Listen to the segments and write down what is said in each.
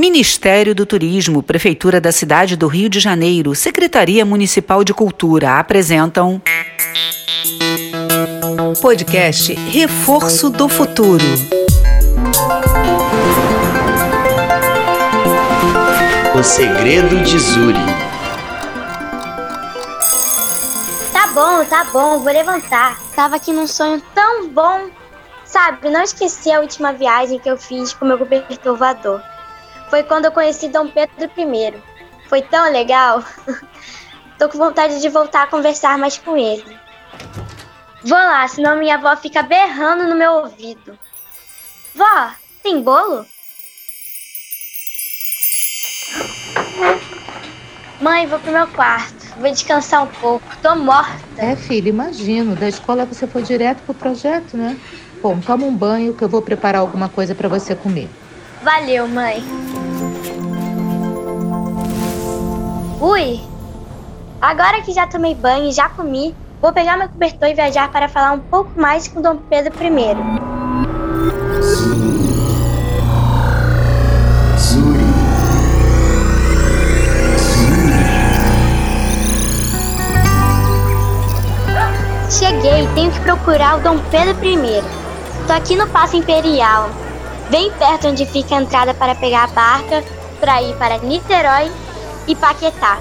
Ministério do Turismo, Prefeitura da Cidade do Rio de Janeiro, Secretaria Municipal de Cultura apresentam. Podcast Reforço do Futuro. O segredo de Zuri. Tá bom, tá bom, vou levantar. Tava aqui num sonho tão bom. Sabe, não esqueci a última viagem que eu fiz com meu cobertor voador foi quando eu conheci Dom Pedro I. Foi tão legal. Tô com vontade de voltar a conversar mais com ele. Vou lá, senão minha avó fica berrando no meu ouvido. Vó, tem bolo? Mãe, vou pro meu quarto. Vou descansar um pouco. Tô morta. É, filha, imagino. Da escola você foi direto pro projeto, né? Bom, toma um banho que eu vou preparar alguma coisa para você comer. Valeu, mãe. Ui! Agora que já tomei banho e já comi, vou pegar meu cobertor e viajar para falar um pouco mais com Dom Pedro I. Cheguei, tenho que procurar o Dom Pedro I. Tô aqui no Passo Imperial, bem perto onde fica a entrada para pegar a barca para ir para Niterói e Paquetá.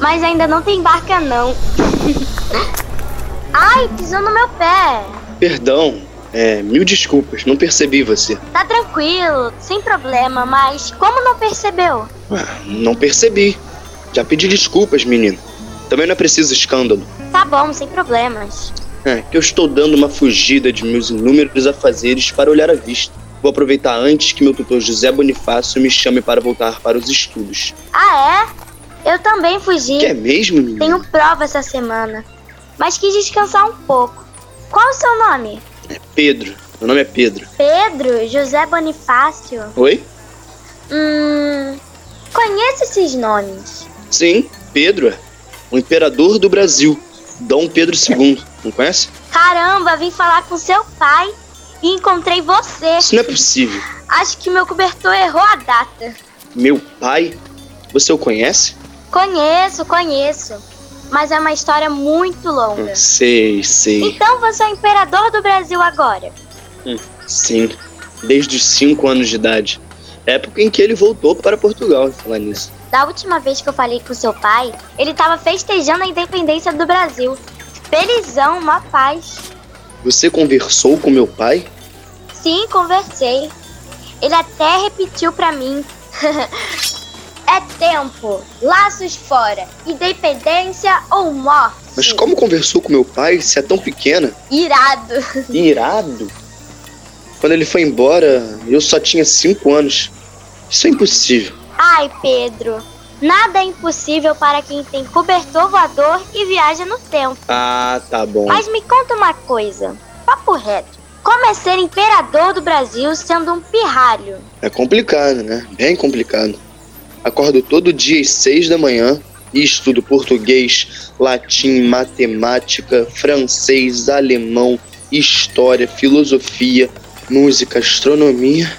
Mas ainda não tem barca não. Ai, pisou no meu pé. Perdão, é, mil desculpas, não percebi você. Tá tranquilo, sem problema, mas como não percebeu? Ah, não percebi. Já pedi desculpas, menino. Também não é preciso escândalo. Tá bom, sem problemas. É, que eu estou dando uma fugida de meus inúmeros afazeres para olhar a vista. Vou aproveitar antes que meu tutor José Bonifácio me chame para voltar para os estudos. Ah, é? Eu também fugi. Que é mesmo, menino? Tenho prova essa semana, mas quis descansar um pouco. Qual o seu nome? É Pedro. Meu nome é Pedro. Pedro? José Bonifácio? Oi? Hum. Conheço esses nomes. Sim, Pedro. O imperador do Brasil. Dom Pedro II. Não conhece? Caramba, vim falar com seu pai e encontrei você. Isso não é possível. Acho que meu cobertor errou a data. Meu pai? Você o conhece? Conheço, conheço. Mas é uma história muito longa. Sei, sei. Então você é o imperador do Brasil agora? Hum, sim, desde os 5 anos de idade. Época em que ele voltou para Portugal, falar nisso. Da última vez que eu falei com seu pai, ele estava festejando a independência do Brasil. Felizão, uma paz. Você conversou com meu pai? Sim, conversei. Ele até repetiu para mim. é tempo, laços fora, independência ou morte. Mas como conversou com meu pai se é tão pequena? Irado. Irado? Quando ele foi embora, eu só tinha cinco anos. Isso é impossível. Ai, Pedro. Nada é impossível para quem tem cobertor voador e viaja no tempo. Ah, tá bom. Mas me conta uma coisa. Papo reto. Como é ser imperador do Brasil sendo um pirralho? É complicado, né? Bem complicado. Acordo todo dia às seis da manhã e estudo português, latim, matemática, francês, alemão, história, filosofia, música, astronomia.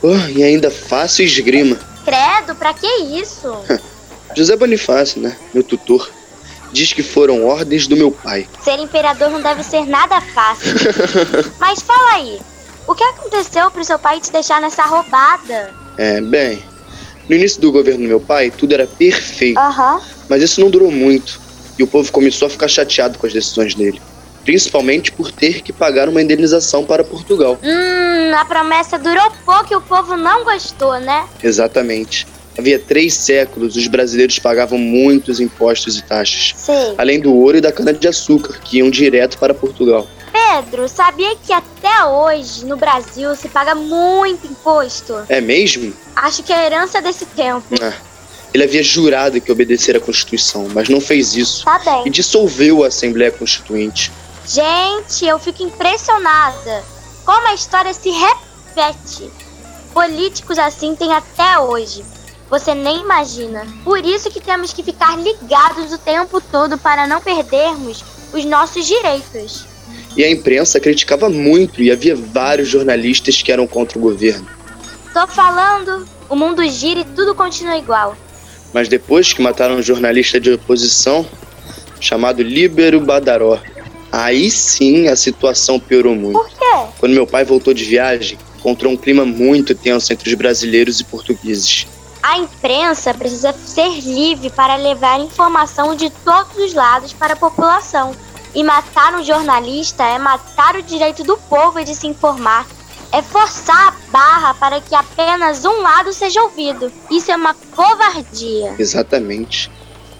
Oh, e ainda faço esgrima. Credo, pra que isso? José Bonifácio, né? Meu tutor. Diz que foram ordens do meu pai. Ser imperador não deve ser nada fácil. Mas fala aí, o que aconteceu pro seu pai te deixar nessa roubada? É, bem, no início do governo do meu pai, tudo era perfeito. Aham. Mas isso não durou muito. E o povo começou a ficar chateado com as decisões dele. Principalmente por ter que pagar uma indenização para Portugal. Hum, a promessa durou pouco e o povo não gostou, né? Exatamente. Havia três séculos, os brasileiros pagavam muitos impostos e taxas. Sei. Além do ouro e da cana-de-açúcar, que iam direto para Portugal. Pedro, sabia que até hoje no Brasil se paga muito imposto? É mesmo? Acho que é a herança desse tempo. Ah, ele havia jurado que obedecer à Constituição, mas não fez isso. Tá bem. E dissolveu a Assembleia Constituinte. Gente, eu fico impressionada. Como a história se repete. Políticos assim tem até hoje. Você nem imagina. Por isso que temos que ficar ligados o tempo todo para não perdermos os nossos direitos. E a imprensa criticava muito e havia vários jornalistas que eram contra o governo. Tô falando, o mundo gira e tudo continua igual. Mas depois que mataram um jornalista de oposição chamado Líbero Badaró, aí sim a situação piorou muito. Por quê? Quando meu pai voltou de viagem, encontrou um clima muito tenso entre os brasileiros e portugueses. A imprensa precisa ser livre para levar informação de todos os lados para a população. E matar um jornalista é matar o direito do povo de se informar. É forçar a barra para que apenas um lado seja ouvido. Isso é uma covardia. Exatamente.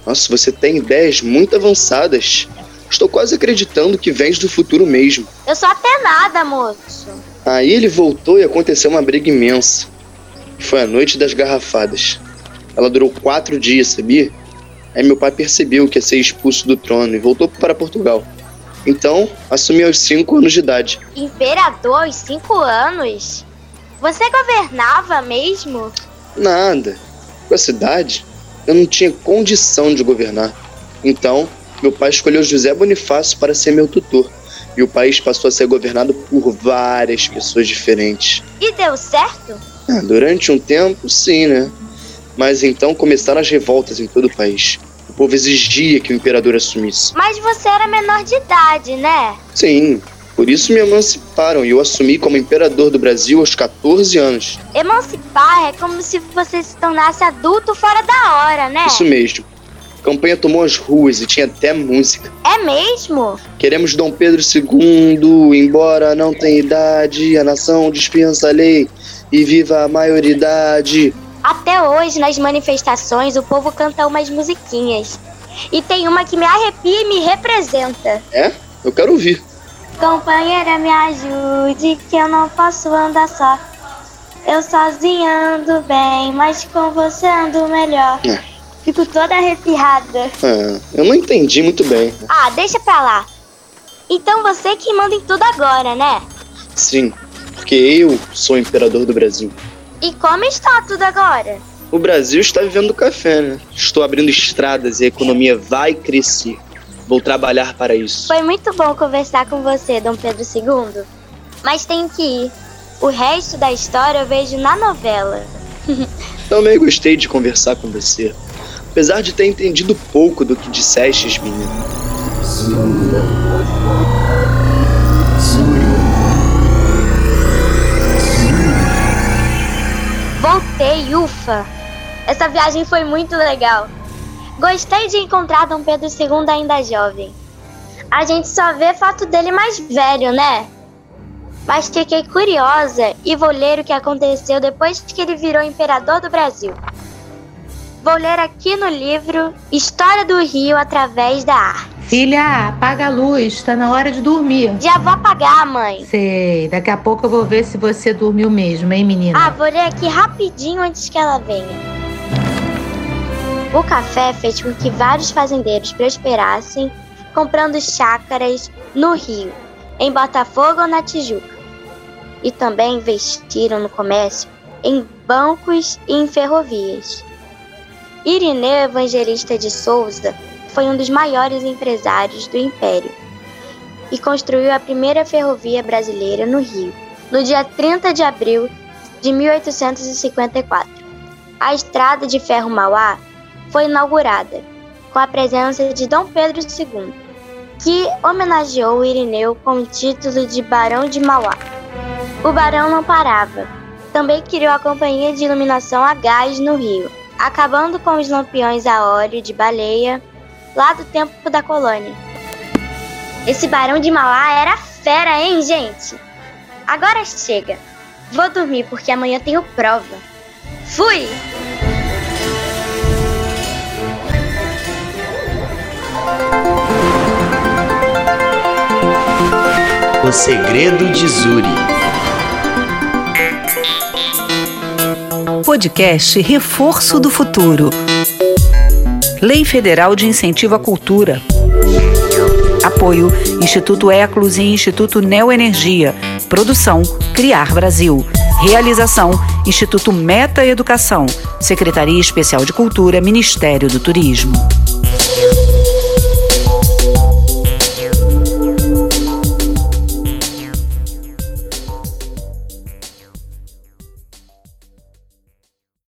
Nossa, você tem ideias muito avançadas. Estou quase acreditando que vens do futuro mesmo. Eu sou até nada, moço. Aí ele voltou e aconteceu uma briga imensa. Foi a noite das garrafadas. Ela durou quatro dias, sabia? Aí meu pai percebeu que ia ser expulso do trono e voltou para Portugal. Então, assumiu aos cinco anos de idade. Imperador aos cinco anos? Você governava mesmo? Nada. Com a cidade, eu não tinha condição de governar. Então, meu pai escolheu José Bonifácio para ser meu tutor. E o país passou a ser governado por várias pessoas diferentes. E deu certo? Ah, durante um tempo, sim, né? Mas então começaram as revoltas em todo o país. O povo exigia que o imperador assumisse. Mas você era menor de idade, né? Sim, por isso me emanciparam e eu assumi como imperador do Brasil aos 14 anos. Emancipar é como se você se tornasse adulto fora da hora, né? Isso mesmo. A campanha tomou as ruas e tinha até música. É mesmo? Queremos Dom Pedro II, embora não tenha idade, a nação dispensa a lei e viva a maioridade. Até hoje, nas manifestações, o povo canta umas musiquinhas. E tem uma que me arrepia e me representa. É? Eu quero ouvir. Companheira, me ajude, que eu não posso andar só. Eu sozinha ando bem, mas com você ando melhor. É. Fico toda arrepiada. Ah, eu não entendi muito bem. Ah, deixa pra lá. Então você que manda em tudo agora, né? Sim, porque eu sou o imperador do Brasil. E como está tudo agora? O Brasil está vivendo café, né? Estou abrindo estradas e a economia vai crescer. Vou trabalhar para isso. Foi muito bom conversar com você, Dom Pedro II. Mas tenho que ir. O resto da história eu vejo na novela. Também gostei de conversar com você. Apesar de ter entendido pouco do que disseste, menina. Voltei, ufa! Essa viagem foi muito legal. Gostei de encontrar Dom Pedro II ainda jovem. A gente só vê fato dele mais velho, né? Mas fiquei curiosa e vou ler o que aconteceu depois que ele virou imperador do Brasil. Vou ler aqui no livro História do Rio através da arte. Filha, apaga a luz, tá na hora de dormir. Já vou apagar, mãe. Sei, daqui a pouco eu vou ver se você dormiu mesmo, hein, menina? Ah, vou ler aqui rapidinho antes que ela venha. O café fez com que vários fazendeiros prosperassem, comprando chácaras no Rio, em Botafogo ou na Tijuca. E também investiram no comércio em bancos e em ferrovias. Irineu Evangelista de Souza foi um dos maiores empresários do Império e construiu a primeira ferrovia brasileira no Rio, no dia 30 de abril de 1854. A estrada de ferro Mauá foi inaugurada com a presença de Dom Pedro II, que homenageou Irineu com o título de Barão de Mauá. O barão não parava. Também criou a Companhia de Iluminação a Gás no Rio, acabando com os lampiões a óleo de baleia lá do tempo da colônia. Esse barão de Mauá era fera, hein, gente? Agora chega. Vou dormir porque amanhã tenho prova. Fui! O Segredo de Zuri. Podcast Reforço do Futuro. Lei Federal de Incentivo à Cultura. Apoio Instituto Eclos e Instituto Neoenergia. Produção Criar Brasil. Realização Instituto Meta Educação. Secretaria Especial de Cultura, Ministério do Turismo.